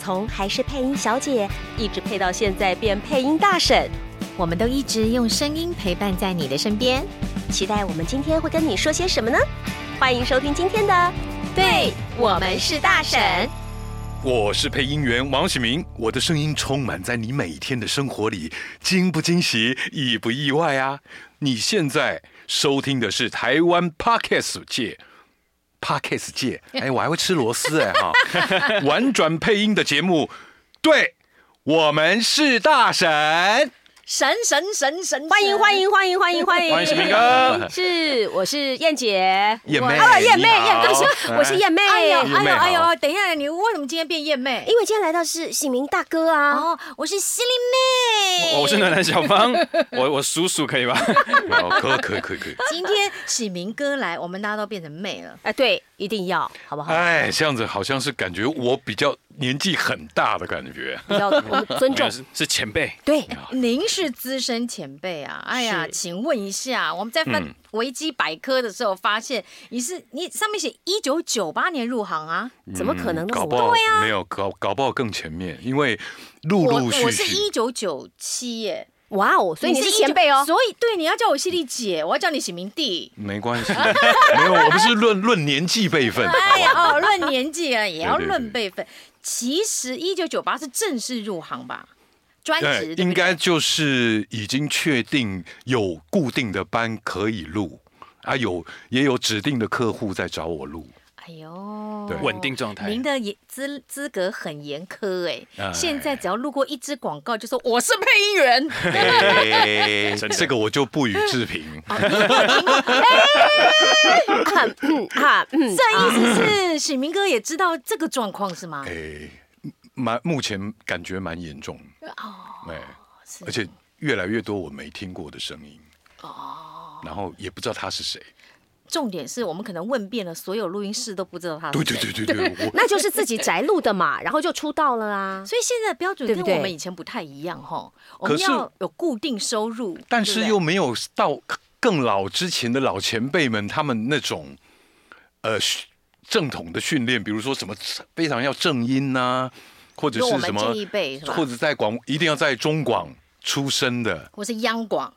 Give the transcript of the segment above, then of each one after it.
从还是配音小姐，一直配到现在变配音大婶，我们都一直用声音陪伴在你的身边。期待我们今天会跟你说些什么呢？欢迎收听今天的《对我们是大婶》。我是配音员王喜明，我的声音充满在你每天的生活里，惊不惊喜，意不意外啊？你现在收听的是台湾 Podcast 界。Podcast 界，哎，我还会吃螺丝哎哈！婉转配音的节目，对，我们是大神。神神神神，欢迎欢迎欢迎欢迎欢迎，欢迎喜明哥，是我是燕姐，燕妹，燕妹燕哥，我是燕妹，哎呦哎呦哎呦，等一下，你为什么今天变燕妹？因为今天来到是喜明大哥啊，哦，我是犀利妹，我是暖暖小芳，我我叔叔可以吧？可可以可以可。以。今天喜明哥来，我们大家都变成妹了，哎，对，一定要，好不好？哎，这样子好像是感觉我比较。年纪很大的感觉，比较 尊重是是前辈。对，您是资深前辈啊！哎呀，请问一下，我们在翻维基百科的时候发现，你是你上面写一九九八年入行啊？怎么可能呢？搞不好没有搞搞不好更前面，因为陆陆续续。我是一九九七耶。哇哦，所以你是前辈哦。所以对，你要叫我犀利姐，我要叫你喜明弟。没关系，没有，我们是论论年纪辈分。哎呀，哦，论年纪啊，也要论辈分。其实一九九八是正式入行吧，专职应该就是已经确定有固定的班可以录啊，有也有指定的客户在找我录。哎呦，对，稳定状态。您的资资格很严苛哎，哎。现在只要录过一支广告，就说我是配音员。哎、这个我就不予置评。哈，这意思是喜明哥也知道这个状况是吗？哎，蛮目前感觉蛮严重。哦，哎，而且越来越多我没听过的声音。哦，然后也不知道他是谁。重点是我们可能问遍了所有录音室都不知道他是谁。对对对对对，那就是自己宅录的嘛，然后就出道了啊。所以现在标准跟我们以前不太一样哈，我们要有固定收入，但是又没有到更老之前的老前辈们他们那种呃正统的训练，比如说什么非常要正音呐，或者是什么，或者在广一定要在中广出生的，或是央广，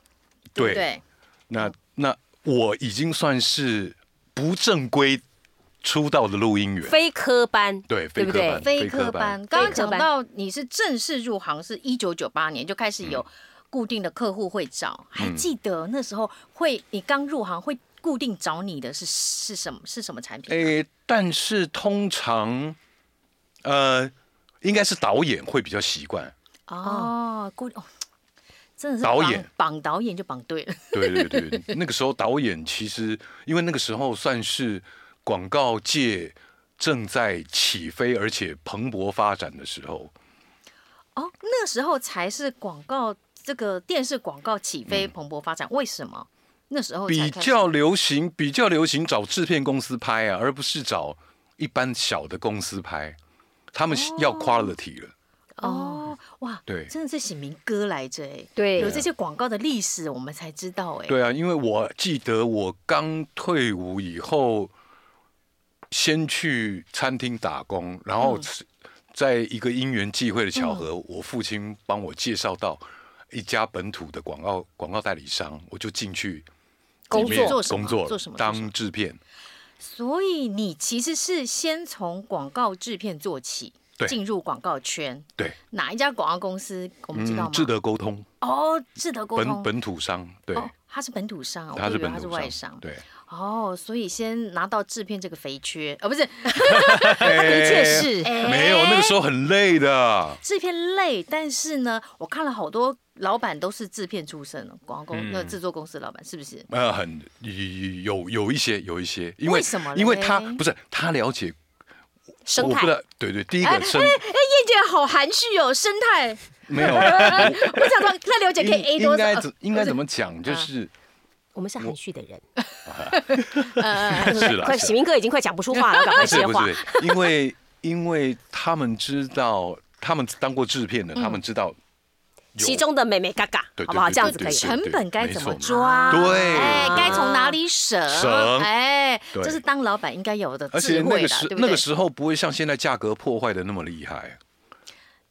对对，那那。我已经算是不正规出道的录音员，非科班，对，非科班，非科班。刚刚讲到你是正式入行是一九九八年就开始有固定的客户会找，嗯、还记得那时候会你刚入行会固定找你的是是什么是什么产品？诶，但是通常呃应该是导演会比较习惯。哦，固定。真的是导演绑导演就绑对了。对对对，那个时候导演其实，因为那个时候算是广告界正在起飞而且蓬勃发展的时候。哦，那时候才是广告这个电视广告起飞蓬勃发展。嗯、为什么那时候比较流行？比较流行找制片公司拍啊，而不是找一般小的公司拍。他们要 quality 了。哦。哦哇，对，真的是喜明哥来着哎，对，有这些广告的历史，我们才知道哎。对啊，因为我记得我刚退伍以后，先去餐厅打工，然后在一个因缘际会的巧合，嗯、我父亲帮我介绍到一家本土的广告广告代理商，我就进去工作工作做什么？当制片。所以你其实是先从广告制片做起。进入广告圈，对。哪一家广告公司我们知道吗？智德沟通。哦，智德沟通。本本土商，对，他是本土商，他是他是外商，对，哦，所以先拿到制片这个肥缺，哦，不是，他 的确是。没有那个时候很累的，制片累，但是呢，我看了好多老板都是制片出身的广告公那制作公司老板是不是？呃，很有有一些有一些，因为什么？因为他不是他了解。生态，对对，第一个生，哎，燕姐好含蓄哦，生态。没有，我想说，那刘姐可以 A 多少？应该怎 应该怎么讲？就是我们是含蓄的人。是了，快，喜明哥已经快讲不出话了，赶快接话。因为因为他们知道，他们当过制片的，他们知道其中的美眉嘎嘎，好不好？这样子可以。成本该怎么抓？对，哎，该从哪里省？省，哎，这是当老板应该有的智慧的，对不对？那个时候不会像现在价格破坏的那么厉害。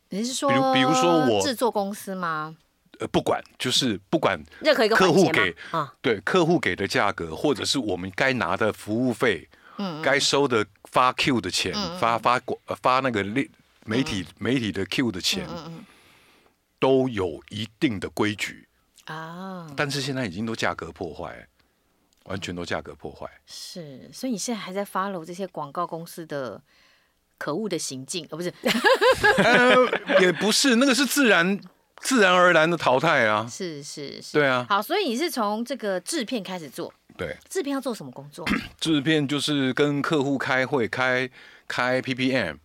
你是说，比如比如说我制作公司吗？呃，不管，就是不管任何一个客户给啊，对客户给的价格，或者是我们该拿的服务费，嗯，该收的发 Q 的钱，发发广发那个媒体媒体的 Q 的钱，都有一定的规矩啊。但是现在已经都价格破坏，完全都价格破坏。是，所以你现在还在 follow 这些广告公司的？可恶的行径，哦，不是，呃，也不是，那个是自然自然而然的淘汰啊。是是是，对啊。好，所以你是从这个制片开始做，对，制片要做什么工作？制片就是跟客户开会，开开 PPM，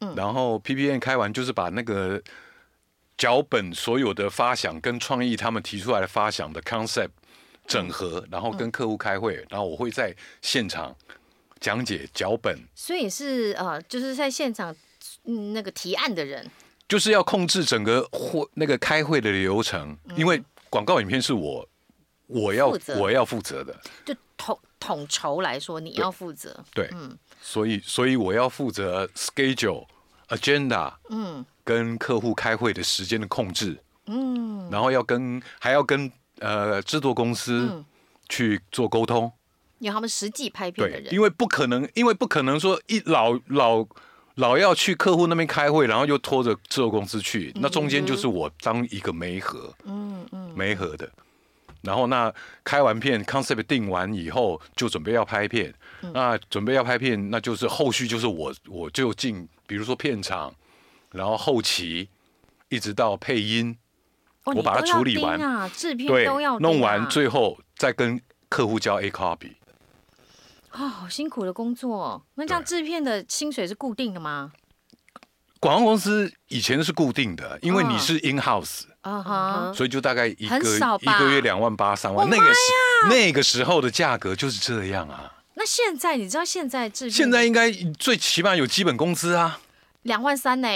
嗯，然后 PPM 开完就是把那个脚本所有的发想跟创意，他们提出来的发想的 concept 整合，然后跟客户开会，然后我会在现场。讲解脚本，所以是呃，就是在现场，嗯，那个提案的人，就是要控制整个会那个开会的流程，嗯、因为广告影片是我我要责。我要负责的，就统统筹来说，你要负责，对，对。嗯，所以所以我要负责 schedule agenda，嗯，跟客户开会的时间的控制，嗯，然后要跟还要跟呃制作公司去做沟通。有他们实际拍片的人，因为不可能，因为不可能说一老老老要去客户那边开会，然后又拖着制作公司去，那中间就是我当一个媒合，嗯嗯，媒合的。然后那开完片，concept 定完以后，就准备要拍片。那准备要拍片，那就是后续就是我我就进，比如说片场，然后后期一直到配音，我把它处理完啊，制片都要弄完，最后再跟客户交 A copy。啊、哦，好辛苦的工作。那这样制片的薪水是固定的吗？广告公司以前是固定的，因为你是 in house，啊哈，所以就大概一个一个月两万八三万。那个时那个时候的价格就是这样啊。那现在你知道现在制片现在应该最起码有基本工资啊，两万三呢。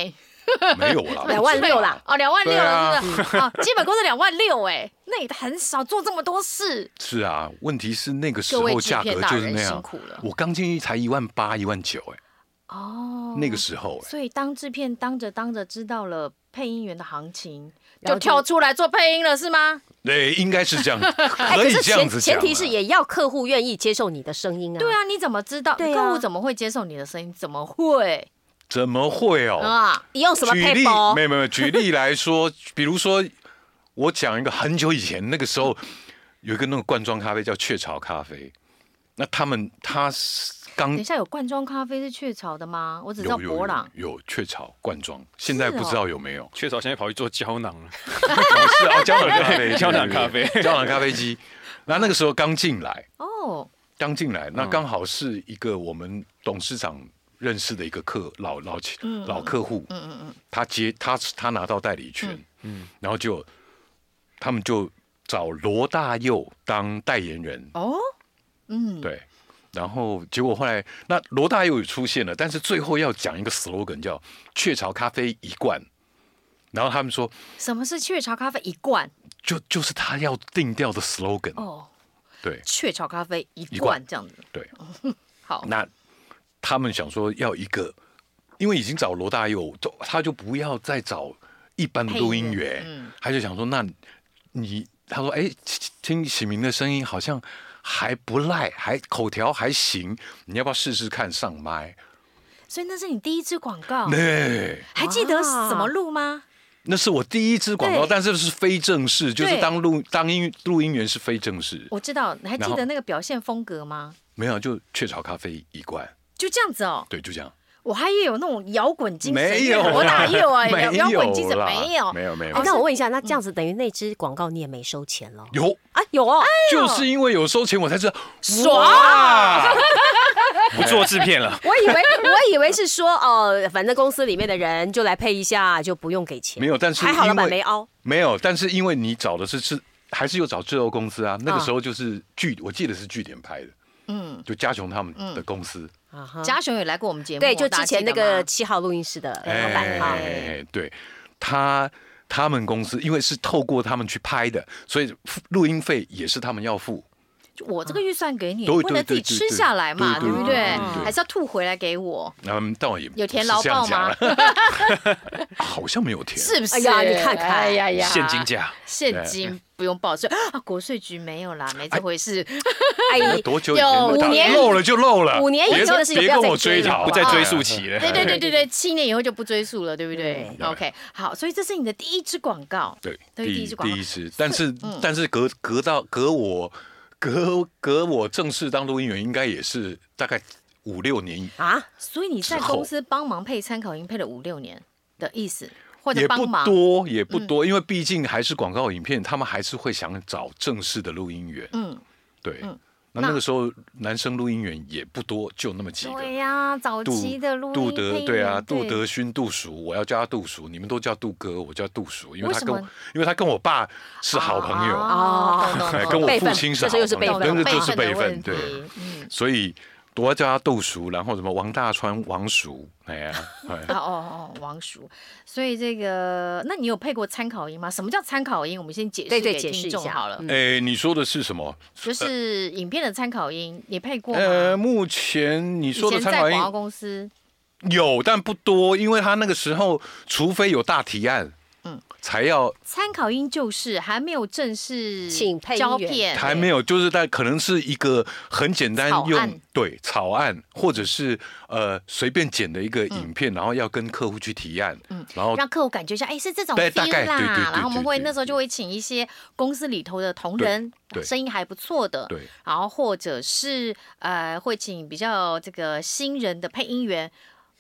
没有啦，两万六啦，哦，两万六是不是？啊，基本工资两万六，哎，那也很少做这么多事。是啊，问题是那个时候价格就是那样。我刚进去才一万八、一万九，哎。哦。那个时候，所以当制片当着当着知道了配音员的行情，就跳出来做配音了，是吗？对，应该是这样，可以这样子讲。前提是也要客户愿意接受你的声音啊。对啊，你怎么知道？客户怎么会接受你的声音？怎么会？怎么会哦？啊，你用什么举例？没有没有，举例来说，比如说我讲一个很久以前那个时候有一个那个罐装咖啡叫雀巢咖啡，那他们他是刚等一下有罐装咖啡是雀巢的吗？我只知道博朗有雀巢罐装，现在不知道有没有雀巢现在跑去做胶囊了，是啊，胶囊咖啡，胶囊咖啡，胶囊咖啡机。那那个时候刚进来哦，刚进来，那刚好是一个我们董事长。认识的一个客老老老客户，嗯嗯嗯，他接他他拿到代理权，嗯，然后就他们就找罗大佑当代言人，哦，嗯，对，然后结果后来那罗大佑也出现了，但是最后要讲一个 slogan 叫雀巢咖啡一罐，然后他们说什么是雀巢咖啡一罐？就就是他要定调的 slogan 哦，对，雀巢咖啡一罐这样子，对，好，那。他们想说要一个，因为已经找罗大佑，他就不要再找一般的录音员，嗯、他就想说，那你他说，哎，听启明的声音好像还不赖，还口条还行，你要不要试试看上麦？所以那是你第一支广告，对，还记得怎么录吗？那是我第一支广告，但是是非正式，就是当录当音录音员是非正式。我知道，你还记得那个表现风格吗？没有，就雀巢咖啡一罐。就这样子哦，对，就这样。我还以为有那种摇滚精神，没有我哪有啊？没有摇滚精神啦没有，没有没有哎，那我问一下，那这样子等于那支广告你也没收钱了？有，啊，有哦，就是因为有收钱，我才知道爽 不做制片了。我以为我以为是说哦，反正公司里面的人就来配一下，就不用给钱。没有，但是还好老板没凹。没有，但是因为你找的是是还是有找制作公司啊，那个时候就是据我记得是据点拍的，嗯，就嘉雄他们的公司，嘉雄也来过我们节目，对，就之前那个七号录音室的老板。哈。哎，对，他他们公司因为是透过他们去拍的，所以付录音费也是他们要付。我这个预算给你，对不能自己吃下来嘛，对对对不对？对对对？还是要吐回来给我，嗯，倒也有填劳报吗？好像没有填，是不是？哎呀你看看。哎呀呀，现金价，现金不用报税 啊，国税局没有啦，没这回事。哎，多久以前有五年漏了就漏了，五年以前的事情别别跟我不要再追讨啊，不再追溯期了。对对对对对，七年以后就不追溯了，对不对？对？OK，好，所以这是你的第一支广告，对，对第一第一支广告。第一支，但是但是隔隔到隔我隔隔我正式当录音员，应该也是大概五六年，啊，所以你在公司帮忙配参考音配了五六年的意思，或者也不，多也不多，因为毕竟还是广告影片，他们还是会想找正式的录音员，嗯，对嗯。那那个时候男生录音员也不多，就那么几个。对呀，早杜期的录音杜德对啊，杜德勋、杜叔，我要叫他杜叔，你们都叫杜哥，我叫杜叔，因为他跟因为他跟我爸是好朋友，跟我父亲是好朋友，辈分那个就是辈分，对，嗯，所以我要叫他杜叔，然后什么王大川、王叔，哎呀，哎哦哦哦，王叔，所以这个，那你有配过参考音吗？什么叫参考音？我们先解释对对给听解释一下众好了。嗯哎，你说的是什么？就是影片的参考音，你配过呃，目前你以说的参考音公司，有，但不多，因为他那个时候，除非有大提案，嗯才要参考音就是还没有正式请配音员。胶片，还没有，就是在可能是一个很简单用草对草案，或者是呃随便剪的一个影片，然后要跟客户去提案，嗯。然后让客户感觉一下，哎，是这种对大 feel 概啦。对然后我们会那时候就会请一些公司里头的同仁对，声音还不错的，对。然后或者是呃会请比较这个新人的配音员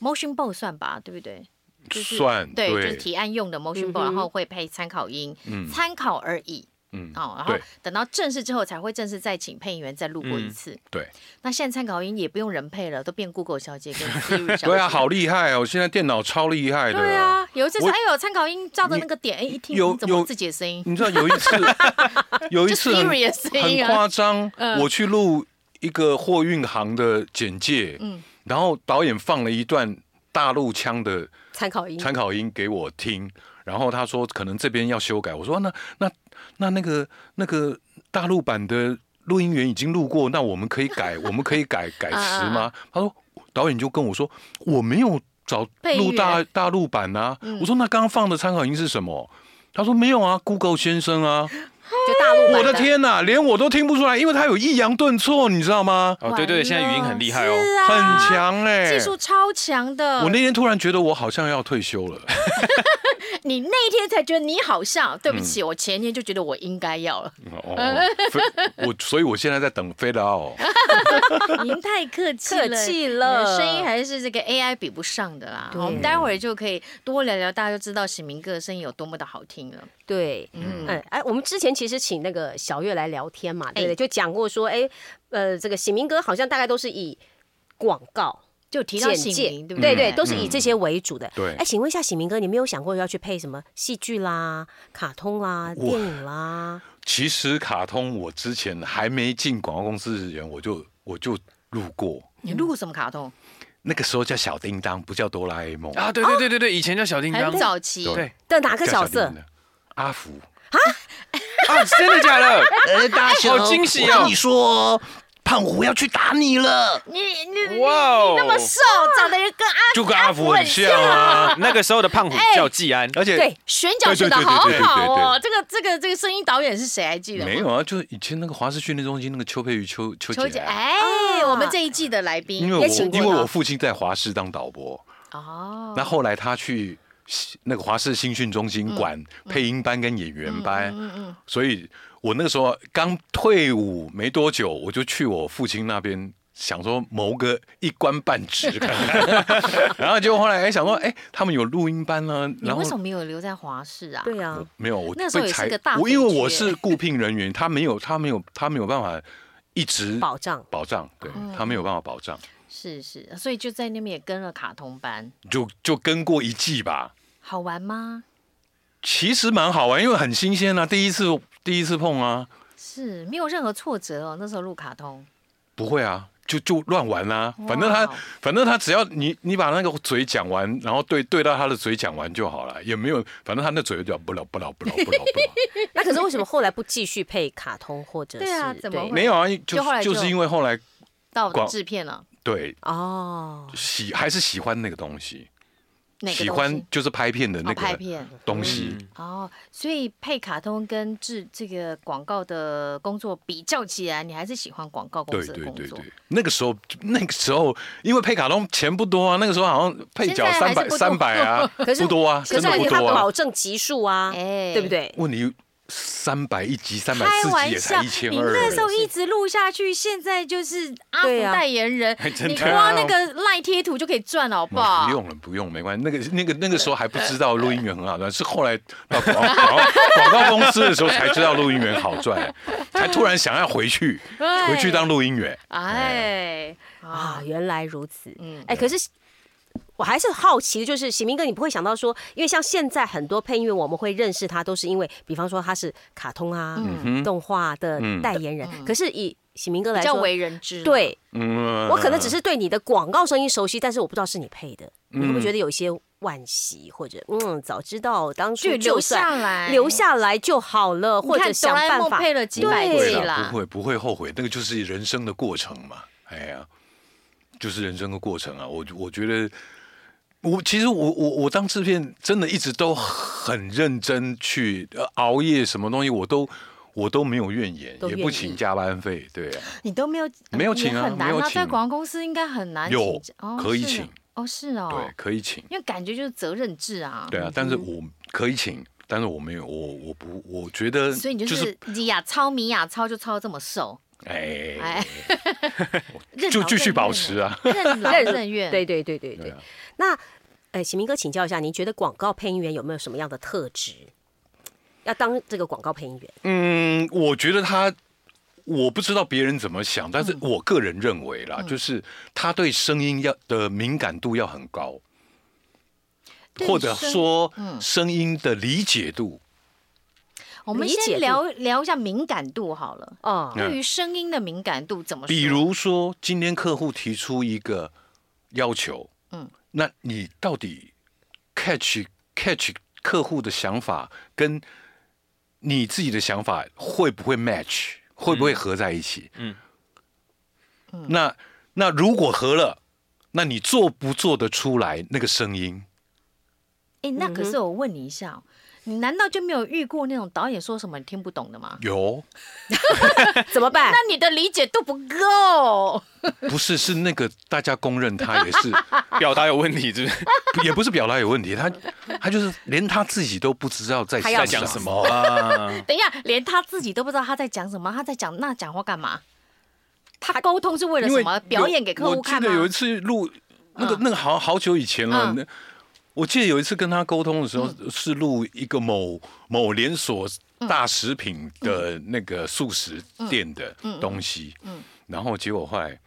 ，motion bow 算吧，对不对？就是算对，就是提案用的 motion 嗯 bow，、哼然后会配参考音，嗯参考而已。嗯哦，然后等到正式之后才会正式再请配音员再录过一次。对那现在参考音也不用人配了，都变 Google 小姐跟 Siri 小姐。对啊，好厉害哦！现在电脑超厉害的。对啊，有一次哎呦，参考音照着那个点，哎一听怎么有自己的声音？你知道有一次，有一次就很 Siri 的声音啊夸张，嗯我去录一个货运行的简介，嗯然后导演放了一段大陆腔的参考音。参考音给我听，然后他说可能这边要修改，我说那那那那个那个大陆版的录音员已经录过，那我们可以改，我们可以改改词吗？他说导演就跟我说我没有找录大大陆版啊，我说那刚刚放的参考音是什么？他说没有啊，Google 先生啊，就大陆版我的天哪，连我都听不出来，因为他有抑扬顿挫，你知道吗？哦，对对，现在语音很厉害哦。啊，很强哎、技术超强的。我那天突然觉得我好像要退休了。你那一天才觉得你好笑，对不嗯起，我前一天就觉得我应该要了。哦，我所以我现在在等 fade out。您太客气了，客气了声音还是这个 AI 比不上的啦。我们待会儿就可以多聊聊，大家就知道喜明哥的声音有多么的好听了。对，嗯嗯，哎，我们之前其实请那个小月来聊天嘛，对不？就讲过说，哎，呃，这个喜明哥好像大概都是以广告、就提到简介，喜明，对不对对？都是以这些为主的。对哎，请问一下喜明哥，你没有想过要去配什么戏剧啦、卡通啦、哇电影啦？其实卡通我之前还没进广告公司之前，我就我就录过，你录过什么卡通？那个时候叫小叮当，不叫哆啦 A 梦。啊，对对对对对，以前叫小叮当很。早期。对对的哪个角色阿福。啊，啊真的假的？呃，大家，好惊喜哦我跟你说，胖虎要去打你了。你你你哇哦那么瘦，长得跟阿就跟阿福很像啊，那个时候的胖虎叫季安，而且对，选角选的好好哦。这个这个这个声音导演是谁？还记得？没有啊，就是以前那个华视训练中心那个邱佩瑜邱邱邱姐，姐啊，哎，我们这一季的来宾，因为我因为我父亲在华视当导播，哦，那后来他去那个华视新训中心管配音班跟演员班，嗯所以我那个时候刚退伍没多久，我就去我父亲那边想说谋个一官半职看看，然后结果后来哎想说哎他们有录音班呢，然后你为什么没有留在华视啊？对啊，没有我那时候也是个大我因为我是雇聘人员，他没有他没有他没有办法一直保障。保障，对他没有办法保障，是是，所以就在那边也跟了卡通班，就就跟过一季吧。好玩吗？其实蛮好玩，因为很新鲜啊，第一次第一次碰啊，是没有任何挫折哦。那时候录卡通，不会啊，就就乱玩啊，反正他反正他只要你你把那个嘴讲完，然后对对到他的嘴讲完就好了，也没有，反正他那嘴就不了不了不了不了不了，那可是为什么后来不继续配卡通或者是？对啊怎么会？没有啊，就就后来就就是因为后来到广制片了，对。哦，喜还是喜欢那个东西，喜欢就是拍片的那个拍片东西。哦，所以配卡通跟制这个广告的工作比较起来，你还是喜欢广告公对司的工作对对对。，那个时候那个时候，因为配卡通钱不多啊，那个时候好像配角三百三百啊，可是不多啊，可真的不是他多啊保。证集数啊，哎对不？对？问题三百一集、三百四集，也才一千你。那时候一直录下去，现在就是阿福代言人，真的你光那个赖贴图就可以赚了，好不好？不用了，不用，没关系。那个、那个、那个时候还不知道录音员很好赚，是后来到广告、广告、公司的时候才知道录音员好赚，才突然想要回去，回去当录音员。哎啊啊，，原来如此。嗯哎，可是我还是好奇，就是喜明哥，你不会想到说，因为像现在很多配音员，我们会认识他，都是因为，比方说他是卡通啊、动画的代言人。可是以喜明哥比较来说，为人知。，对嗯，我可能只是对你的广告声音熟悉，但是我不知道是你配的，你会不会觉得有一些惋惜，或者嗯，早知道当初就留下来，留下来就好了，或者想办法配了几百不会季啦，不会不会后悔，那个就是人生的过程嘛。哎呀，就是人生的过程啊。我我觉得，我其实我我我当制片真的一直都很认真去呃熬夜，什么东西我都我都没有怨言，也不请加班费。对啊，你都没有没有请啊很难啊，没有请在广告公司应该很难有哦可以请哦，是哦，对，可以请。因为感觉就是责任制啊，对啊，但是我可以请，但是我没有，我我不，我觉得所以你就是米亚超米亚超就超这么瘦，哎，哎，就继续保持啊。任劳任怨，对对对对对对啊。那，呃，喜明哥，请教一下，您觉得广告配音员有没有什么样的特质？要当这个广告配音员，嗯，我觉得他，我不知道别人怎么想，但是我个人认为啦，就是他对声音要的敏感度要很高，或者说声音的理解度。我们先聊聊一下敏感度好了。哦，嗯对于声音的敏感度怎么说？比如说，今天客户提出一个要求，嗯，那你到底 catch catch 客户的想法跟你自己的想法会不会 match，会不会合在一起？嗯嗯，那那如果合了，那你做不做得出来那个声音？哎，那可是我问你一下哦，你难道就没有遇过那种导演说什么你听不懂的吗？有，怎么办那？你的理解度不够。不是是那个大家公认他也是，表达有问题，是不是？也不是表达有问题，他他就是连他自己都不知道在在讲什什么。啊？等一下，连他自己都不知道他在讲什么，他在讲那讲话干嘛？他沟通是为了什么？表演给客户看吗？我记得有一次录那个嗯那个好好久以前了。嗯那我记得有一次跟他沟通的时候，是录一个某某连锁大食品的那个素食店的东西。然后结果后来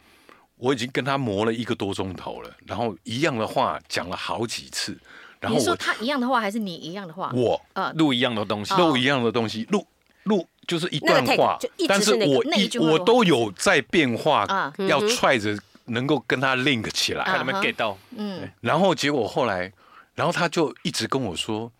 我已经跟他磨了一个多钟头了，然后一样的话讲了好几次，然后我你说他一样的话，还是你一样的话？我呃，录一样的东西，哦。录一样的东西，录录就是一那个段 take 话就一直，但是是那个我那一句话我都有在变化啊，要踹着能够跟他 link 起来。看能不能 get 到。嗯，然后结果后来，然后他就一直跟我说，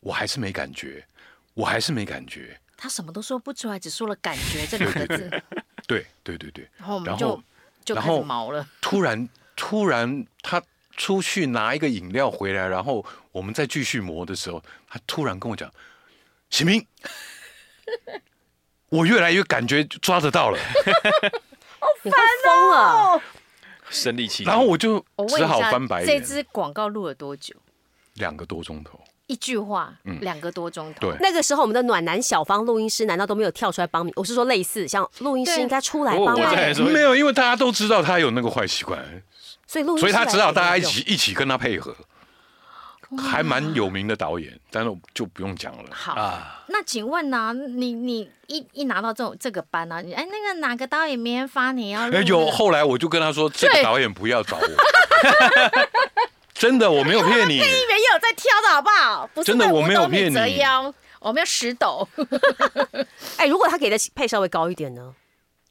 我还是没感觉，我还是没感觉。他什么都说不出来，只说了“感觉”这两个字，对对对对，然后我们就然后就开始毛了。突然突然他出去拿一个饮料回来，然后我们再继续磨的时候，他突然跟我讲：“启明，我越来越感觉抓得到了。你快疯了！生力”气，然后我就只好翻白，眼。这支广告录了多久？两个多钟头，一句话，两个多钟头。对，那个时候我们的暖男小方录音师难道都没有跳出来帮你？我是说类似像录音师应该出来帮你。没有，因为大家都知道他有那个坏习惯，所以录音师所以他只好大家一起一起跟他配合，还蛮有名的导演，但是就不用讲了。好啊，那请问呢？你你一一拿到这种这个班呢？哎，那个哪个导演明天发你要？哎有，后来我就跟他说，这个导演不要找我。真的，我没有骗你。配音员也有在挑的好不好？不是真的，我没有骗你。我们要十斗。哎，如果他给的配稍微高一点呢？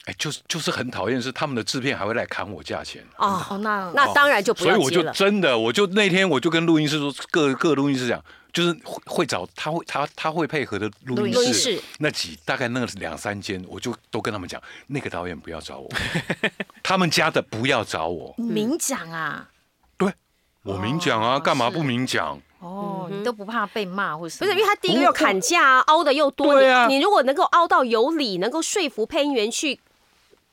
哎，就是就是很讨厌，是他们的制片还会来砍我价钱。哦，那那当然就不要接了。所以我就真的，我就那天我就跟录音师说，各各录音师讲，就是会会找他会他他会配合的录音室，那几大概那个两三间，我就都跟他们讲，那个导演不要找我，他们家的不要找我。明讲啊。对我明讲啊，干嘛不明讲？哦，你都不怕被骂或是？不是，因为他第一个又砍价，凹的又多。对啊，你如果能够凹到有理，能够说服配音员去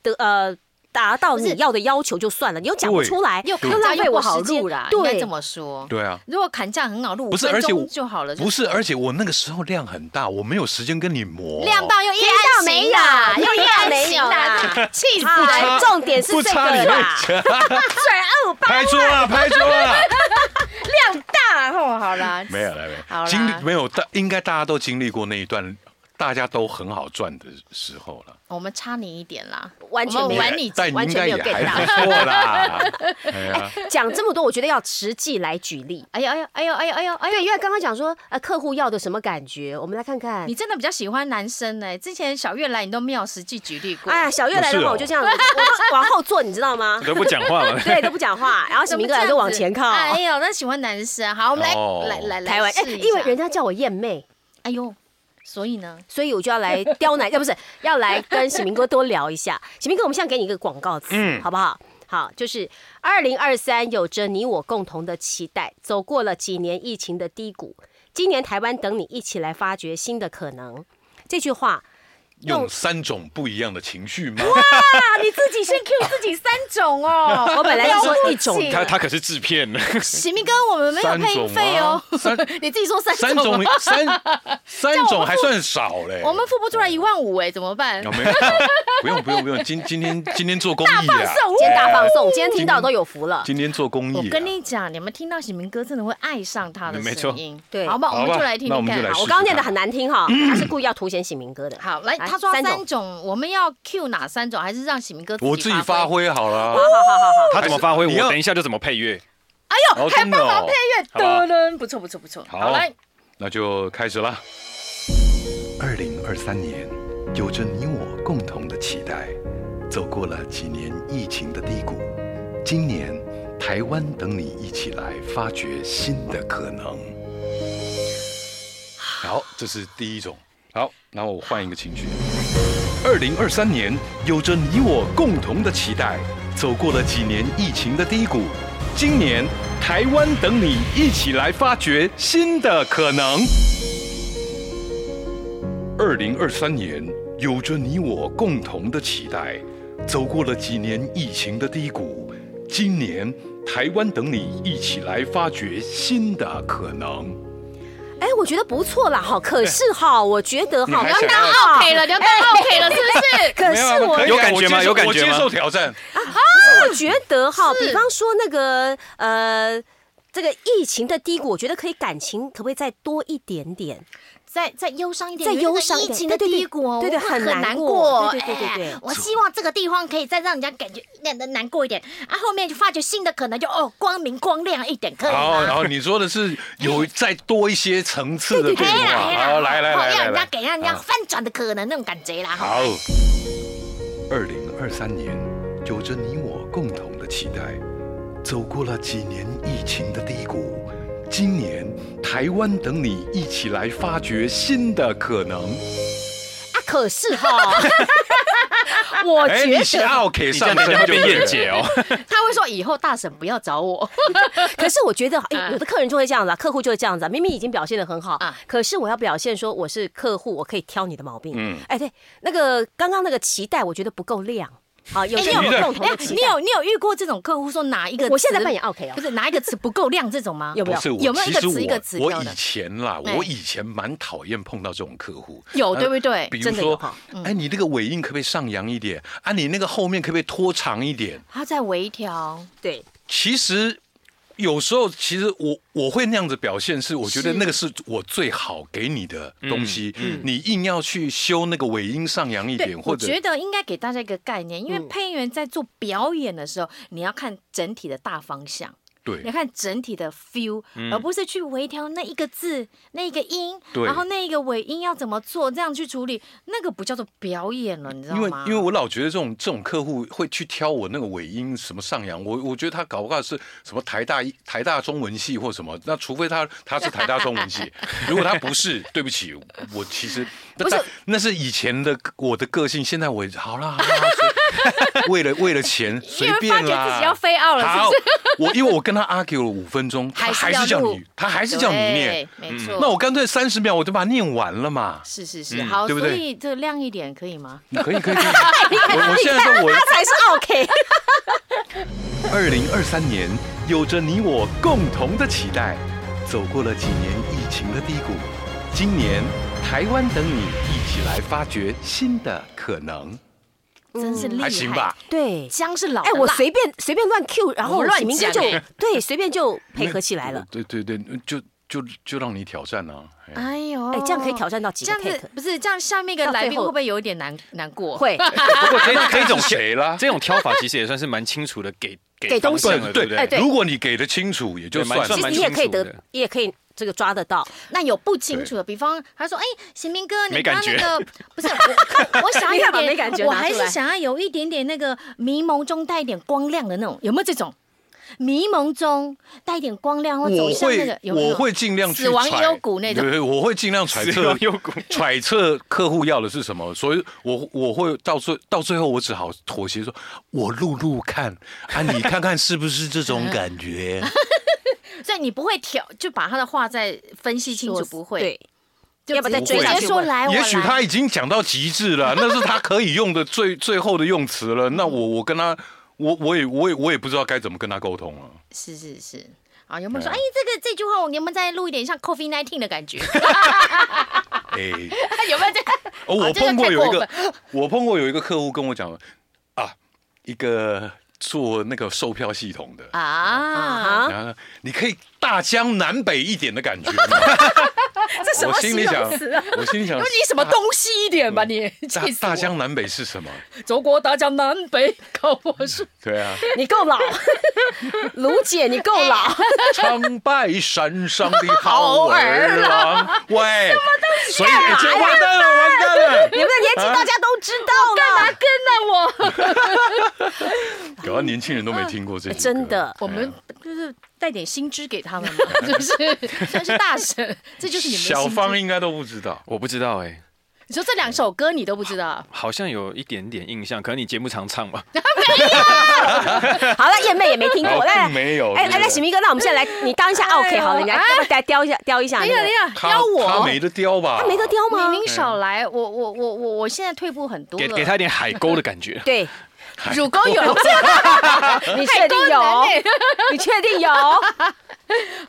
得呃达到你要的要求就算了，你又讲不出来，又又浪费我时间啦。应该这么说。对啊，如果砍价很好录，不是，而且就好了。不是，而且我那个时候量很大，我没有时间跟你磨。量大又一样没有，又一样没有啦，气死了。重点是这个 啦。拍桌了，拍桌了。量大哦，好啦，没有了，没有，经历没有大，应该大家都经历过那一段，大家都很好赚的时候了。我们差你一点啦，完全没玩你，完全没有 get 到。讲这么多，我觉得要实际来举例。哎呦哎呦哎呦哎呦哎呦哎呦，因为刚刚讲说，呃，客户要的什么感觉？我们来看看。你真的比较喜欢男生呢？之前小月来你都没有实际举例过。哎呀，小月来的话，我就这样子，我往后坐，你知道吗？都不讲话了。对，都不讲话。然后喜明哥来就往前靠。哎呦，那喜欢男生。好，我们来来来来，台湾。哎，因为人家叫我燕妹。哎呦。所以呢，所以我就要来 刁难，要不是要来跟喜明哥多聊一下。喜明哥，我们现在给你一个广告词，嗯，好不好？好，就是二零二三有着你我共同的期待，走过了几年疫情的低谷，今年台湾等你一起来发掘新的可能。这句话。用三种不一样的情绪吗？哇，你自己先 Q 自己三种哦。我本来要说一种，他他可是制片呢。喜明哥，我们没有配音费哦。三，你自己说三。三种，三三种还算少嘞。我们付不出来一万五哎，怎么办？有没有？不用不用不用，今今天今天做公益啊。大放送，今天大放送，今天听到都有福了。今天做公益。我跟你讲，你们听到喜明哥真的会爱上他的声音。对，好吧，我们就来听听看。我刚刚念的很难听哈，他是故意要凸显喜明哥的。好，来。他说三种，我们要 Q 哪三种？还是让喜明哥我自己发挥好了。好好好好好，他怎么发挥？我等一下就怎么配乐。哎呦，还帮忙配乐，噔，不错不错不错。好，来，那就开始了。二零二三年，有着你我共同的期待，走过了几年疫情的低谷，今年台湾等你一起来发掘新的可能。好，这是第一种。好，那我换一个情绪。二零二三年，有着你我共同的期待，走过了几年疫情的低谷，今年台湾等你一起来发掘新的可能。二零二三年，有着你我共同的期待，走过了几年疫情的低谷，今年台湾等你一起来发掘新的可能。哎，我觉得不错啦，哈，可是哈，我觉得哈，你要当 OK 了，你要当 OK 了，是不是？可是我有感觉吗？有感觉吗？我接受挑战。啊，可是我觉得哈，比方说那个呃，这个疫情的低谷，我觉得可以感情可不可以再多一点点？再再忧伤一点，再忧伤一点。疫情的低谷，对对，很难过。对对对对，我希望这个地方可以再让人家感觉那的难过一点啊，后面就发觉新的可能就哦，光明光亮一点，可以吗？好，然后你说的是有再多一些层次的 变化。好，来来来，让人家给让人家翻转的可能那种感觉啦。好，二零二三年有着你我共同的期待，走过了几年疫情的低谷。今年台湾等你一起来发掘新的可能啊！可是哈，我觉得你是 OK 上等下就燕姐哦。他会说以后大婶不要找我。可是我觉得有的客人就会这样子，客户就会这样子，明明已经表现的很好，啊可是我要表现说我是客户，我可以挑你的毛病。嗯，哎，对，那个刚刚那个期待，我觉得不够亮。好，有哎些有共同的，期待。你有你有遇过这种客户说哪一个？我现在扮演 OK 哦不，是哪一个词不够亮这种吗？有没有有没有一个词一个词我我以前啦，哎我以前蛮讨厌碰到这种客户。有呃对不对比如说哎，你那个尾音可不可以上扬一点啊？你那个后面可不可以拖长一点？他在微调，对，其实有时候，其实我我会那样子表现，是我觉得那个是我最好给你的东西。嗯你硬要去修那个尾音上扬一对点，，我或者我觉得应该给大家一个概念，因为嗯配音员在做表演的时候，你要看整体的大方向。你要看整体的 feel，、而不是去微调那一个字、那一个音，然后那一个尾音要怎么做，这样去处理，那个不叫做表演了，你知道吗因为吗？因为我老觉得这种这种客户会去挑我那个尾音什么上扬，我我觉得他搞不好是什么台大台大中文系或什么，那除非他他是台大中文系，如果他不是，对不起，我其实不是。那是以前的我的个性，现在我好了好啦，随 为了为了钱随便啦，自己要飞奥了，是好不是？，我因为我跟他 argue 了五分钟，他还是叫你，他还是叫你念，没错。那我干脆三十秒我就把它念完了嘛。是是是，嗯好，对不对所以这个亮一点可以吗？可以可以可以，我我现在说我他才是 OK。二零二三年，有着你我共同的期待，走过了几年疫情的低谷，今年台湾等你一起来发掘新的可能，真是厉害，还行吧？？对，姜是老哎，我随便随便乱 Q，然后乱喜明哥就对随便就 配合起来了。对对对，就就就让你挑战啊！哎哎呦，哎，这样可以挑战到几个这样 take？子不是这样，下面一个来宾会不会有一点难难过？会，不过这这种谁啦？这种挑法其实也算是蛮清楚的，给给东西了，对不哎对对？如果你给的清楚，也就算了其实你也可以得清楚的，你也可以这个抓得到。那有不清楚的，比方他说：“哎，贤明哥，你刚刚那个不是我，我想要有看把没感觉点，我还是想要有一点点那个迷蒙中带一点光亮的那种，有没有这种？迷蒙中带一点光亮，或走我向那个会有有我会尽量去死亡揣幽谷那种对，我会尽量揣测幽谷揣测客户要的是什么，所以我我会到最到最后，我只好妥协说，我录录看啊，你看看是不是这种感觉？所以你不会挑，就把他的话再分析清楚，不会。对，就要不要再直接追下去说来，也许他已经讲到极致了，那是他可以用的最最后的用词了。那我我跟他，我我也我也我也不知道该怎么跟他沟通了。是是是。啊，有没有说，对哎，这个这句话，我能不能再录一点像 COVID nineteen 的感觉？哎，有没有这样？哦，我碰过有一个，我碰过有一个客户跟我讲啊，一个做那个售票系统的。啊，啊，然后你可以大江南北一点的感觉吗，这什么我心里想形容词啊？，我心里想，你什么东西一点吧你，大江南北是什么？走过大江南北，考我是对啊，你够老，卢姐你够老，长白山上的好儿郎。喂，所以哎这完蛋了，完蛋了！你们的年纪大家都知道了。干嘛跟了我。搞到年轻人都没听过这真的我们就是带点薪知给他们嘛，是不是？算是大神，这就是你们小新知芳应该都不知道。我不知道哎，你说这两首歌你都不知道？好像有一点点印象，可能你节目常唱吧。好了，燕妹也没听过，哦来并没有哎哎，来，喜明哥，那我们现在来，你当一下 OK 好了，你来，要不要来雕一下，雕一下哎呀哎那个？呀，他邀我，他没得雕吧？他没得雕吗？你您少来，我我我我我现在退步很多了。给给他一点海沟的感觉。对，乳沟有，你确定有？你确定有？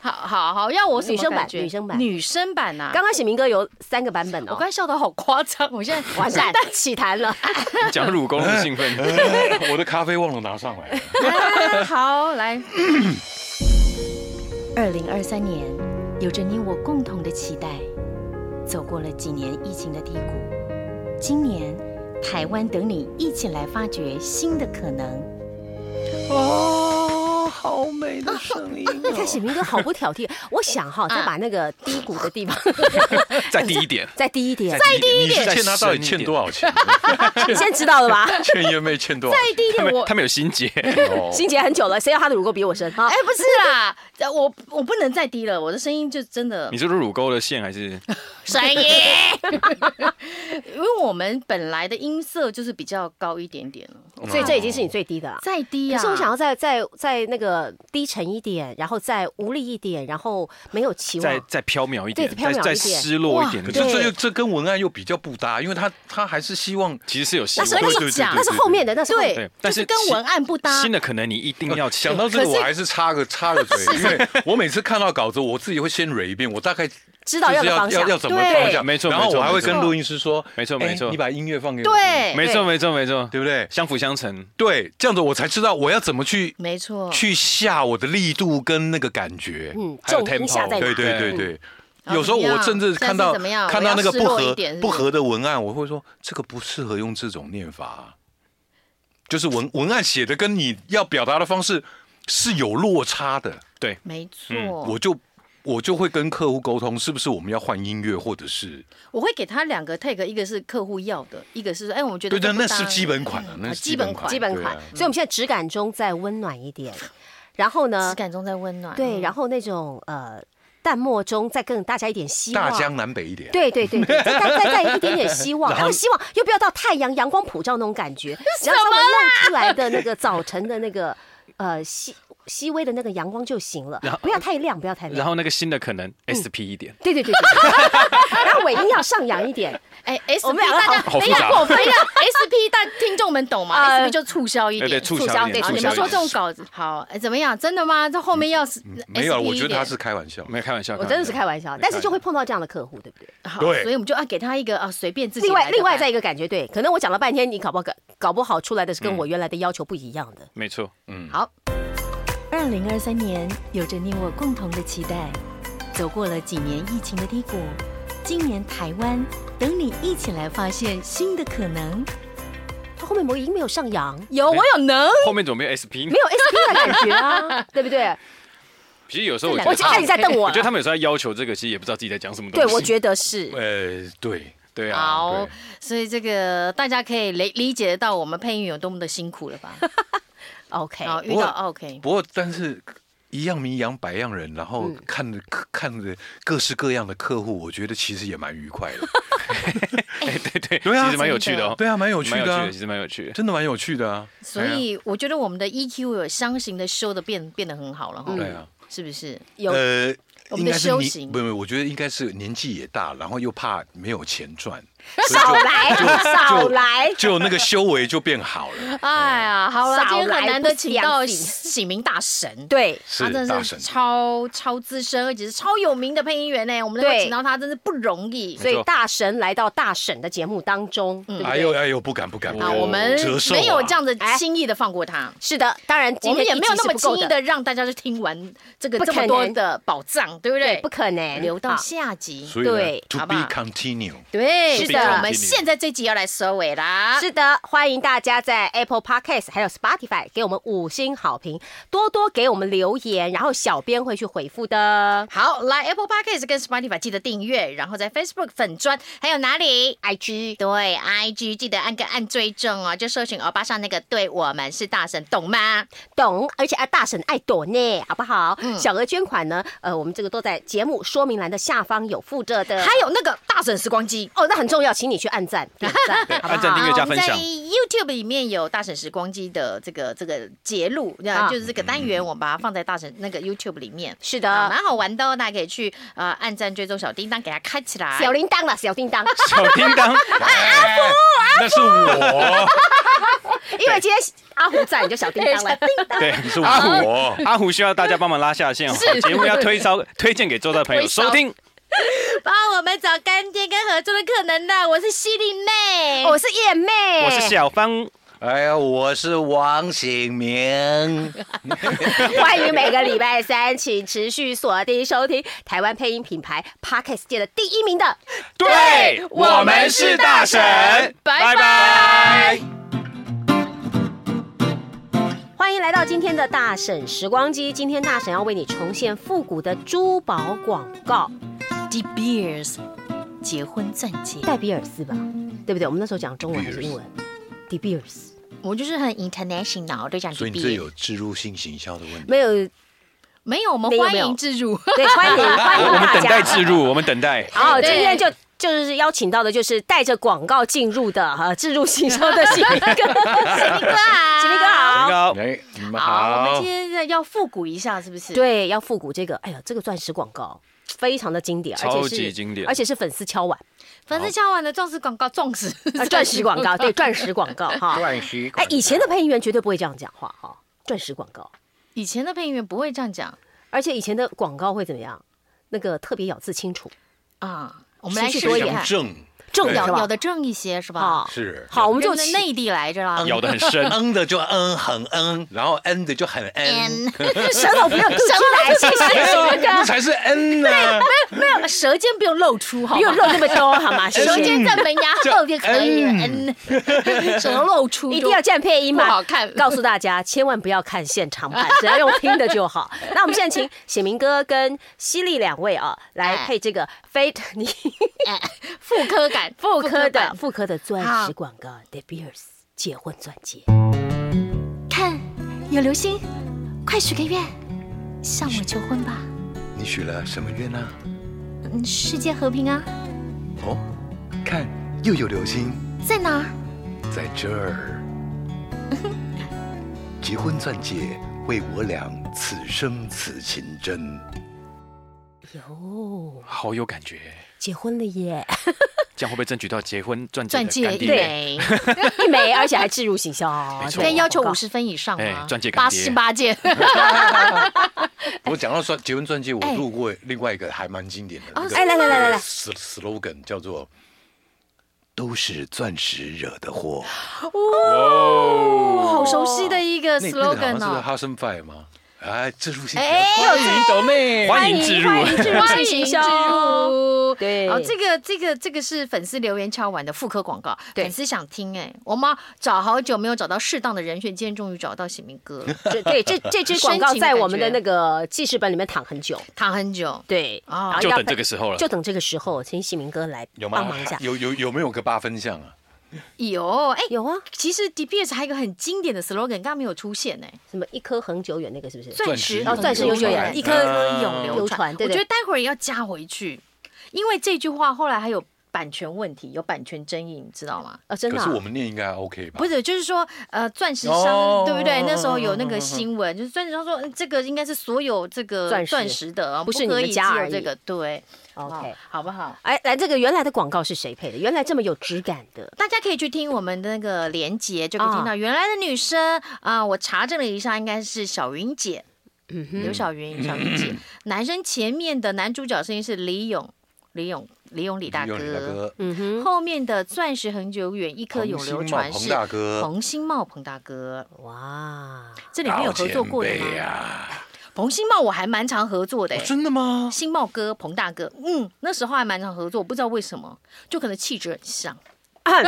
好好好，要我女生版女生版女生版呐。刚刚写明哥有三个版本哦，我刚才笑得好夸张，我现在完蛋，起痰了。讲乳沟那么兴奋，哎我的咖啡忘了拿上来。啊好来。二零二三年，有着你我共同的期待，走过了几年疫情的低谷，今年台湾等你一起来发掘新的可能。好美的声音你看喜明哥好不挑剔，我想哈，再把那个低谷的地方 再低一点。再低一点，再低一点，你是欠他到底欠多少钱？你先知道了吧？欠燕妹欠多少再低一点我。他们有心结，哦心结很久了，谁要他的乳沟比我深？哈哎，，不是啦，我我不能再低了，我的声音就真的你说乳沟的线还是声音，因为我们本来的音色就是比较高一点点了，所以这已经是你最低的了。再低啊！可是我想要再再再那个呃低沉一点，然后再无力一点，然后没有期望，再再飘渺一点，对，飘渺一点，再失落一点。可是这就这跟文案又比较不搭，因为他他还是希望其实是有希望，那是讲，那是后面的，那是对，但是跟文案不搭。新的可能你一定要想到这个，我还是插个插个嘴，因为我每次看到稿子，我自己会先蕊一遍，我大概。知道要要要怎么方向，没错，然后我还会跟录音师说，没错没错，你把音乐放给我，对，没错没错没错，对不对？相辅相成，对，这样子我才知道我要怎么去，没错，去下我的力度跟那个感觉，嗯，重音下在哪？对对对对，有时候我甚至看到看到那个不合不合的文案，我会说这个不适合用这种念法，就是文文案写的跟你要表达的方式是有落差的，对，没错，我就。我就会跟客户沟通，是不是我们要换音乐，或者是我会给他两个 take，一个是客户要的，一个是说，哎，我们觉得对对，那是基本款啊，那是基本款，基本款。所以我们现在质感中再温暖一点，然后呢，质感中再温暖，对，然后那种呃淡漠中再更大家一点希望，大江南北一点，对对对，再再再一点点希望，然后希望又不要到太阳阳光普照那种感觉，只要稍微露出来的那个早晨的那个呃希。细微的那个阳光就行了，不要太亮，不要太亮。然后那个新的可能 SP 一点，对对对，然后尾音要上扬一点。哎，SP 大家等一下，我分一下 SP，但听众们懂吗？SP 就促销一点，对促销一点。你们说这种稿子好，哎，怎么样？真的吗？这后面要是没有，我觉得他是开玩笑，没有开玩笑，我真的是开玩笑。但是就会碰到这样的客户，对不对？好，所以我们就要给他一个啊，随便自己。另外，另外再一个感觉，对，可能我讲了半天，你搞不好搞搞不好出来的是跟我原来的要求不一样的。没错，嗯，好。二零二三年有着你我共同的期待，走过了几年疫情的低谷，今年台湾等你一起来发现新的可能。他后面某音没有上扬，有我有能，后面怎么没有 SP？没有 SP 的感觉啊，对不对？其实有时候我我看你在瞪我，我觉得他们有时候在要求这个，其实也不知道自己在讲什么东西。对，我觉得是，呃，对对啊。好，所以这个大家可以理理解得到我们配音员有多么的辛苦了吧？OK，好，遇到 OK，不过但是一样米养百样人，然后看着看着各式各样的客户，我觉得其实也蛮愉快的。对对对，其实蛮有趣的哦。对啊，蛮有趣的，其实蛮有趣的，真的蛮有趣的啊。所以我觉得我们的 EQ 有相形的修的变变得很好了哈。对啊，是不是？有呃，我们的修行，不不，我觉得应该是年纪也大，然后又怕没有钱赚。少来，少来，就那个修为就变好了。哎呀，好了，今天很难得请到喜明大神，对，他真的是超超资深，而且是超有名的配音员呢。我们能够请到他，真是不容易。所以大神来到大婶的节目当中，哎呦哎呦，不敢不敢啊！我们没有这样子轻易的放过他。是的，当然我们也没有那么轻易的让大家去听完这个这么多的宝藏，对不对？不可能，留到下集。对，To be continue。对，是的。我们现在这集要来收尾啦！是的，欢迎大家在 Apple Podcast 还有 Spotify 给我们五星好评，多多给我们留言，然后小编会去回复的。好，来 Apple Podcast 跟 Spotify 记得订阅，然后在 Facebook 粉砖还有哪里？IG 对，IG 记得按个按追踪哦，就搜寻欧巴上那个，对我们是大神，懂吗？懂，而且爱大神爱朵呢，好不好？嗯，小额捐款呢，呃，我们这个都在节目说明栏的下方有附着的，还有那个大神时光机哦，那很重要，请你去。按赞，点赞，按赞，订阅加分享。在 YouTube 里面有大婶时光机的这个这个节录，就是这个单元，我们把它放在大婶那个 YouTube 里面。是的，蛮好玩的哦，大家可以去呃按赞、追踪小叮当，给它开起来。小铃铛了，小叮当，小叮当，阿虎，那是我。因为今天阿虎在，你就小叮当了。对，是阿虎，阿虎需要大家帮忙拉下线，节目要推销，推荐给周遭朋友 收听。帮我们找干爹跟合作的可能的，我是犀利妹，我是叶妹，我是小芳，哎呀，我是王醒明。欢迎每个礼拜三，请持续锁定收听台湾配音品牌 Podcast 界的第一名的，对，我们是大婶，拜拜。欢迎来到今天的大婶时光机，今天大婶要为你重现复古的珠宝广告。De Beers 结婚钻戒，戴比尔斯吧，对不对？我们那时候讲中文还是英文？De Beers，我就是很 international，都讲。所以你这有植入性行销的问题？没有，没有，我们欢迎置入，对，欢迎 欢迎大家，我们等待置入，我们等待。好，今天就就是邀请到的，就是带着广告进入的哈，置入行销的喜明哥，喜明哥好，喜明哥好，哎，你们好，我们今。天要复古一下，是不是？，对，要复古这个，哎呀，这个钻石广告非常的经典，而且超是级经典。而且是粉丝敲碗，粉丝敲碗的钻石广告，钻石啊，钻石广告，对，钻石广告哈。钻石哎，以前的配音员绝对不会这样讲话哈，钻石广告，以前的配音员不会这样讲。而且以前的广告会怎么样？那个特别咬字清楚，啊。我们来试试看，正正是吧咬咬的正一些是吧？好，是好，我们就内地来着啦。咬的很深，嗯的就嗯很嗯，然后嗯的就很嗯 舌头不要吐出来，谢谢那才是嗯呢。没有没有，舌尖不用露出，好不用吗？肉那么多好吗？舌尖在门牙后就可以了，嗯，只能露出一定要这样配音不嘛？好看告诉大家，千万不要看现场版，只要用听的就好。那我们现在请写明哥跟犀利两位啊，来配这个非你妇科感，妇科的妇科的钻石广告，De Beers 结婚钻戒。看，有流星，快许个愿，向我求婚吧。你许了什么愿啊？嗯，世界和平啊，哦，看又有流星在哪儿？在这儿。结婚钻戒为我俩此生此情真。哟，好有感觉。结婚了耶！这样会不会争取到结婚钻戒钻戒一？枚，一枚，而且还置入行销，没错对可以要求五十分以上哎吗？钻戒八十八件，我讲到钻结婚钻戒，我哎录过另外一个还蛮经典的，那个哎，来来来来来，s- slogan 叫做“都是钻石惹的祸哦，好熟悉的一个”。那那个好 slogan 哦。像是哈森 Five 吗？哎，自入性哎欢迎抖妹，欢迎自入。欢迎自入。欢迎行销。入，对。哦，这个这个这个是粉丝留言敲完的妇科广告，对。粉丝想听哎，我们找好久没有找到适当的人选，今天终于找到喜明哥 对这这支广告在我们的那个记事本里面躺很久，躺很久，对，哦然后要就等这个时候了。就等这个时候，请喜明哥来帮忙一下？。有有有没有个八分像啊？有哎，有啊，其实 D B S 还有一个很经典的 slogan，刚刚没有出现呢，什么一颗恒久远那个是不是？钻石哦钻石永久远。一颗永流传。我觉得待会儿要加回去，因为这句话后来还有版权问题，有版权争议，你知道吗？啊，真的啊可是我们念应该 OK 吧？不是，就是说，呃，钻石商、哦对。不对？那时候有那个新闻，就是钻石商说，嗯这个应该是所有这个钻石的，不是你而已这个，对 OK 好不好？哎，来这个原来的广告是谁配的？原来这么有质感的，大家可以去听我们的那个连接，就可以听到原来的女生啊、我查证了一下，应该是小云姐，嗯刘小云，小云姐。男生前面的男主角声音是李勇，李勇，李勇，李大哥。嗯哼，后面的钻石恒久远，一颗永流传彭是大哥，彭新茂，彭大哥。哇，这里面有合作过的？呀彭新茂我还蛮常合作的、欸哦真的吗？新茂哥、彭大哥，嗯，那时候还蛮常合作，不知道为什么，就可能气质很像。汉，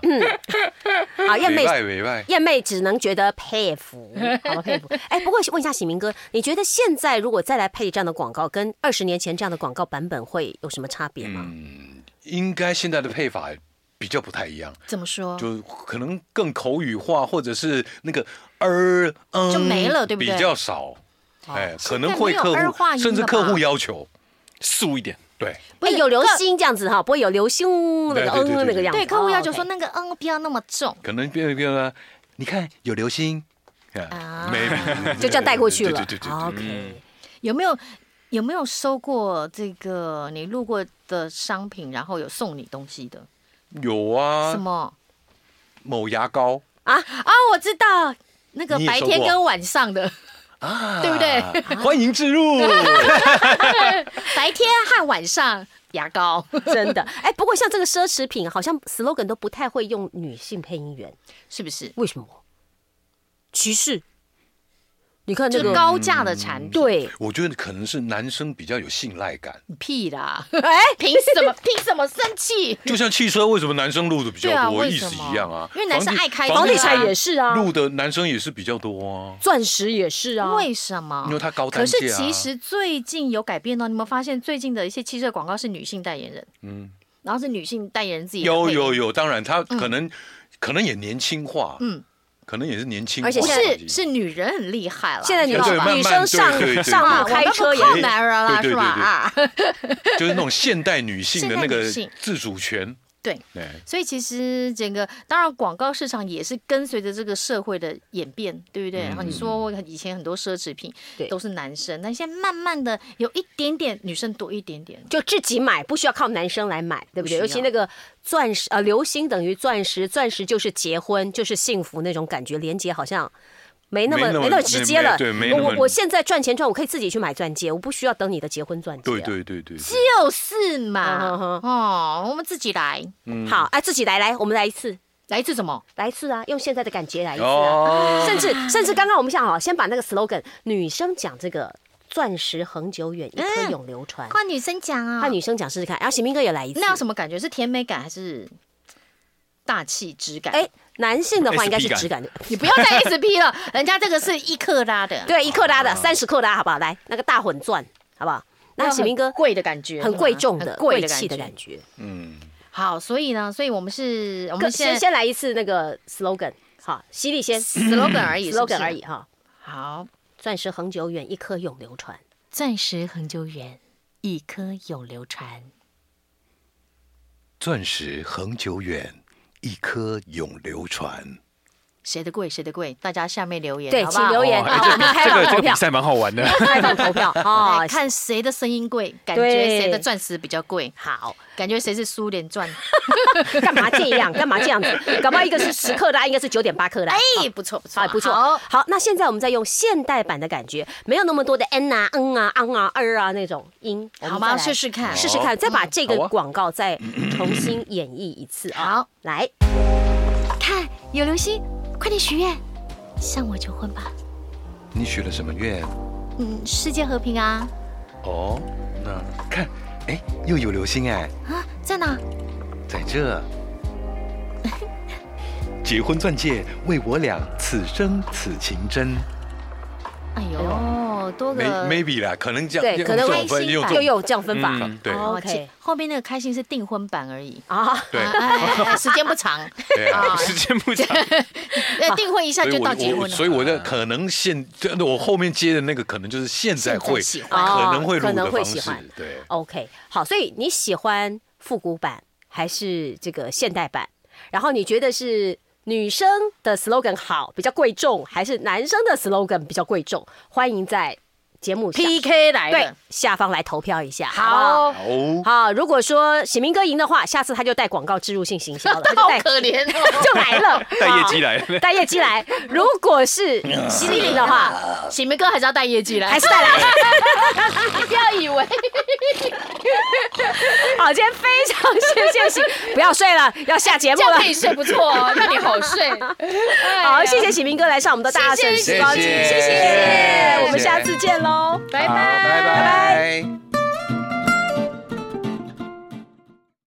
嗯，好，燕妹燕妹只能觉得佩服，好吧，佩服。哎，不过问一下喜明哥，你觉得现在如果再来配这样的广告，跟二十年前这样的广告版本会有什么差别吗？应该现在的配法比较不太一样，怎么说？就可能更口语化，或者是那个儿嗯就没了对不对比较少，哎，可能会客户甚至客户要求，素一点，对，不会，有流星这样子哈，不会有流星那个嗯那个样子。对客户要求哦说那个嗯不要那么重，可能变变了，你看有流星，啊啊，没就这样带过去了。对对对对对，OK，有没有有没有收过这个你路过的商品，然后有送你东西的？有啊什，么某牙膏啊啊？我知道那个白天跟晚上的，啊，对不对？欢迎置入，白天和晚上牙膏。真的。哎，不过像这个奢侈品，好像 slogan 都不太会用女性配音员，是不是？为什么？歧视？你看那就个高价的产品，对，我觉得可能是男生比较有信赖感，屁啦！哎，凭什么？凭什么生气？就像汽车为什么男生录的比较多，意思为什么？一样啊，因为男生爱开房地产也是啊，录的男生也是比较多啊，钻石也是啊，为什么？因为它高单可是其实最近有改变呢，你有没有发现最近的一些汽车广告是女性代言人？嗯，然后是女性代言人自己有有有，当然他可能可能也年轻化，嗯，可能也是年轻，而且不是是女人很厉害了，现在女女生上上啊，路开车也靠男人了是吧？啊，就是那种现代女性的那个自主权。对。对，所以其实整个当然广告市场也是跟随着这个社会的演变，对不对？然后你说以前很多奢侈品都是男生，但现在慢慢的有一点点女生多一点点。就自己买，不需要靠男生来买，对不对？不尤其那个钻石，呃，流星等于钻石，钻石就是结婚，就是幸福那种感觉，连接好像没那么没那么直接了。对没我我现在赚钱赚，我可以自己去买钻戒，我不需要等你的结婚钻戒。对对对对，就是嘛，哦，我们自己来，好，哎，自己来来，我们来一次，来一次什么？来一次啊，用现在的感觉来一次啊。哦，甚至甚至刚刚我们想好，先把那个 slogan，女生讲这个钻石恒久远，一颗永流传。换女生讲啊换女生讲试试看，然后喜明哥也来一次。那有什么感觉？是甜美感还是大气质感？哎，男性的话应该是质感的。你不要再 SP 了，人家这个是一克拉的，对，一克拉的三十克拉，好不好？来，那个大混钻，好不好？那启明哥贵的感觉，很贵重的、很贵气的感觉。嗯，好，所以呢，所以我们是，我我们们现在先先来一次那个 slogan，好，犀利先 slogan 而已，slogan 而已哈。好，钻石恒久远，一颗永流传。钻石恒久远，一颗永流传。钻石恒久远，一颗永流传。谁的贵，谁的贵？大家下面留言，对，好不好请留言，哎好，我们开这个放投票，这个比赛蛮好玩的。开放投票 哦来。看谁的声音贵，感觉对谁的钻石比较贵，好，感觉谁是苏联钻。干嘛这样？干嘛这样子？搞不好一个是十克拉，一个是九点八克拉。哎，不错不错，不错。好好，那现在我们再用现代版的感觉，没有那么多的 n 啊、嗯啊、昂啊、儿啊那种音，好吗？试试看，试试看，再把这个广告再重新演绎一次啊！好，来，看有流星，快点许愿，向我求婚吧。你许了什么愿？嗯，世界和平啊哦，那看，哎，又有流星哎，啊，在哪？在这。结婚钻戒为我俩此生此情真。哎呦，多个 May- maybe 啦，可能这样，对，可能会用这种分用这又种有这样分法嗯对哦 OK 后面那个开心是订婚版而已。啊。对 时间不长，对啊。时间不长，那订婚一下就到结婚了。所以我的可能现，这我后面接的那个可能就是现在会，喜欢可能会可能会喜欢，对。OK，好，所以你喜欢复古版还是这个现代版？然后你觉得是女生的 slogan 好，比较贵重，还是男生的 slogan 比较贵重？欢迎在节目 PK 来对的，下方来投票一下。好好。好，哦，好，如果说喜明哥赢的话，下次他就带广告植入性行销了，他 就好带可怜哦。就来了，带业绩来好带业绩来。如果是犀利赢的话，喜明哥还是要带业绩来，还是带来。你不要以为好，今天非常谢谢喜，不要睡了，要下节目了可。以睡不错哦，让你好睡。好，谢谢喜明哥来上我们的大婶时光机，谢谢，我们下次见喽，拜拜拜。拜拜。